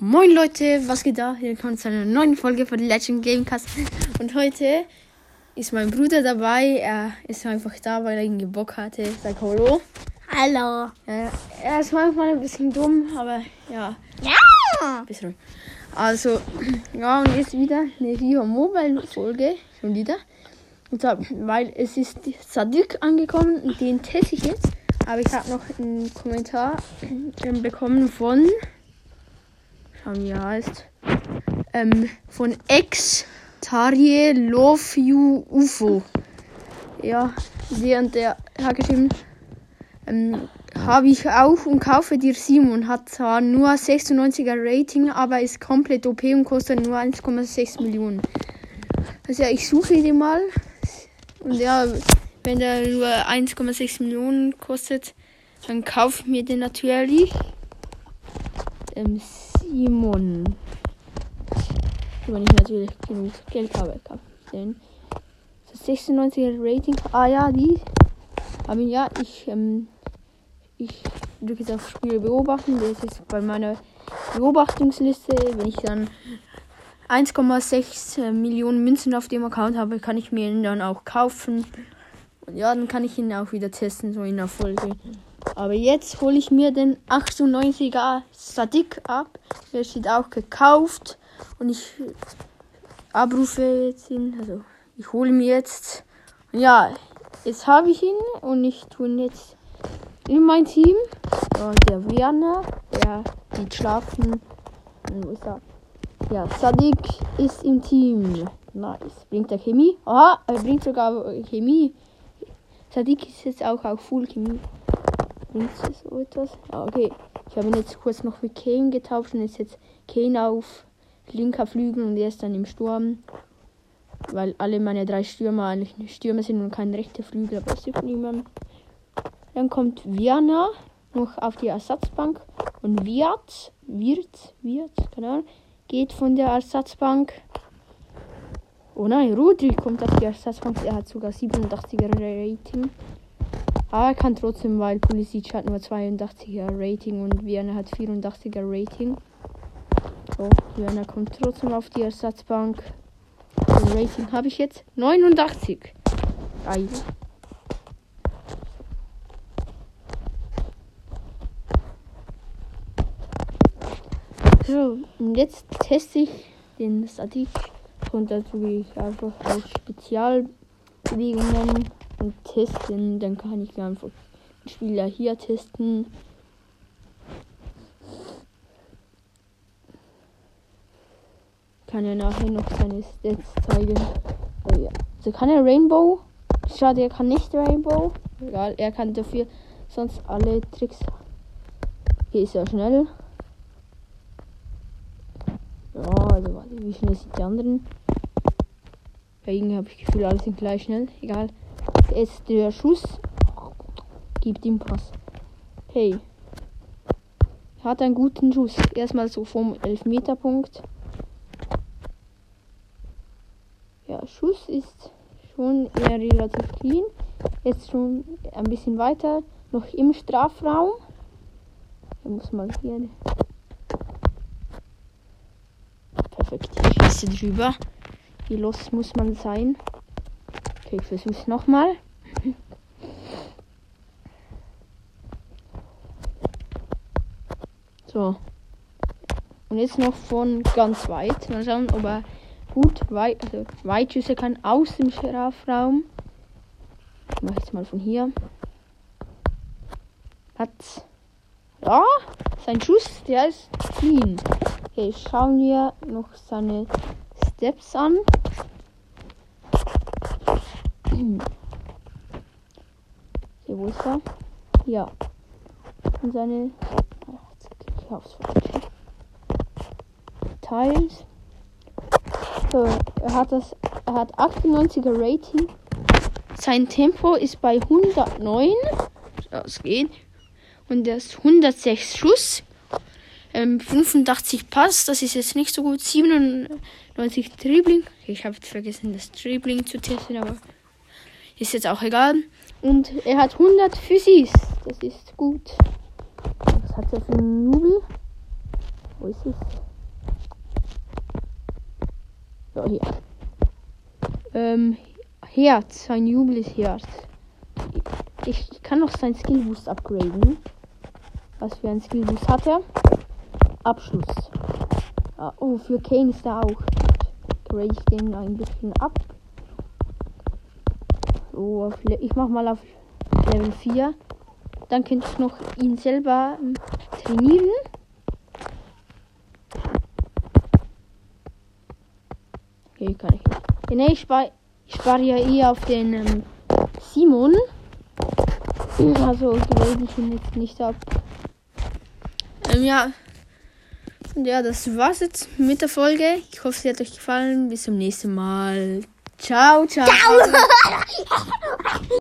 Moin Leute, was geht da? Willkommen zu einer neuen Folge von Legend Gamecast. Und heute ist mein Bruder dabei. Er ist einfach da, weil er irgendwie Bock hatte. Sag Hallo. Hallo. Er ist manchmal ein bisschen dumm, aber ja, Ja. bisschen. Also, ja, und jetzt wieder eine Rio Mobile Folge. Schon wieder. Und zwar, weil es ist Sadik angekommen und den teste ich jetzt. Aber ich habe noch einen Kommentar ähm, bekommen von. Schauen, wie er heißt. Ähm, von Ex Tarie Love You UFO. Ja, der und der hat geschrieben. Ähm, habe ich auch und kaufe dir Simon. Hat zwar nur 96er Rating, aber ist komplett OP und kostet nur 1,6 Millionen. Also ja, ich suche den mal. Und ja, wenn der nur 1,6 Millionen kostet, dann kaufe ich mir den natürlich. Ähm, Simon. Wenn ich natürlich genug Geld habe, kaufe ich den. Das 96er Rating. Ah ja, die. Aber ja, ich, ähm, ich drücke jetzt auf Spiele beobachten. Das ist bei meiner Beobachtungsliste. Wenn ich dann 1,6 Millionen Münzen auf dem Account habe, kann ich mir ihn dann auch kaufen. Und ja, dann kann ich ihn auch wieder testen, so in der Folge. Aber jetzt hole ich mir den 98er Sadik ab. Der steht auch gekauft. Und ich abrufe jetzt ihn. Also ich hole mir jetzt. Und ja, jetzt habe ich ihn und ich tue ihn jetzt in mein Team. Ja, der Werner, der geht schlafen. Und wo ist er? Ja, Sadik ist im Team. Nice. Bringt er Chemie? Aha, er bringt sogar Chemie. Sadik ist jetzt auch auf Full Chemie. Es so etwas? Ja, okay. Ich habe ihn jetzt kurz noch für Kane getauscht und ist jetzt Kane auf linker Flügel und er ist dann im Sturm. Weil alle meine drei Stürmer eigentlich Stürmer sind und kein rechter Flügel, aber es gibt niemand. Dann kommt Viana noch auf die Ersatzbank und Wirt, Wirt, Wirt, keine Ahnung, geht von der Ersatzbank. Oh nein, Rudri kommt auf die Ersatzbank. Er hat sogar 87er Rating. Aber er kann trotzdem, weil Pulisic hat nur 82er Rating und Viana hat 84er Rating. So, Viana kommt trotzdem auf die Ersatzbank. Das Rating habe ich jetzt 89. Geil. So, und jetzt teste ich den Statik und dazu gehe ich einfach auf Spezialbewegungen und testen. Dann kann ich einfach den Spieler hier testen. Kann er nachher noch seine Stats zeigen. Oh ja. Also kann er Rainbow. Schade, er kann nicht Rainbow. Egal, er kann dafür sonst alle Tricks. Hier ist er schnell. Ja, also warte, wie schnell sind die anderen? Bei ihnen habe ich Gefühl, alle sind gleich schnell. Egal. Jetzt der Schuss. Gibt ihm Pass. Hey. Er hat einen guten Schuss. Erstmal so vom Elfmeterpunkt. Ja, Schuss ist schon eher relativ clean. Jetzt schon ein bisschen weiter. Noch im Strafraum. Er muss mal hier Perfekt, ich schieße drüber. Wie los muss man sein? Okay, ich versuch's nochmal. So. Und jetzt noch von ganz weit. Mal schauen, ob er gut weit, also weit schießen kann aus dem Strafraum. Ich mache jetzt mal von hier. Hat. Ja, sein Schuss, der ist clean. Okay, schauen wir noch seine Steps an. Okay, wo ist er? Ja. Und seine ich aufs Falsche. Details. So, er hat das. Er hat 98er Rating. Sein Tempo ist bei 109. Das geht. Und ist 106 Schuss. Ähm, 85 Pass, das ist jetzt nicht so gut. 97 Dribbling. Ich habe vergessen, das Dribbling zu testen, aber ist jetzt auch egal. Und er hat 100 Physis. Das ist gut. Was hat er für einen Nubel? Wo ist es? Ja, hier. Ähm, Herz. Sein Jubel ist Herz. Ich, ich kann noch seinen Skillboost upgraden. Was für ein Skillboost hat er? Abschluss. Ah, oh, für Kane ist er auch. Grade ich den ein bisschen ab. So, Le ich mach mal auf Level 4. Dann könnte ich noch ihn selber ähm, trainieren. Okay, kann ich nicht. Nee, ich spare spar ja eher auf den ähm, Simon. Also grade ich ihn jetzt nicht ab. Ähm, ja. Und ja, das war's jetzt mit der Folge. Ich hoffe, sie hat euch gefallen. Bis zum nächsten Mal. Ciao ciao. Ciao.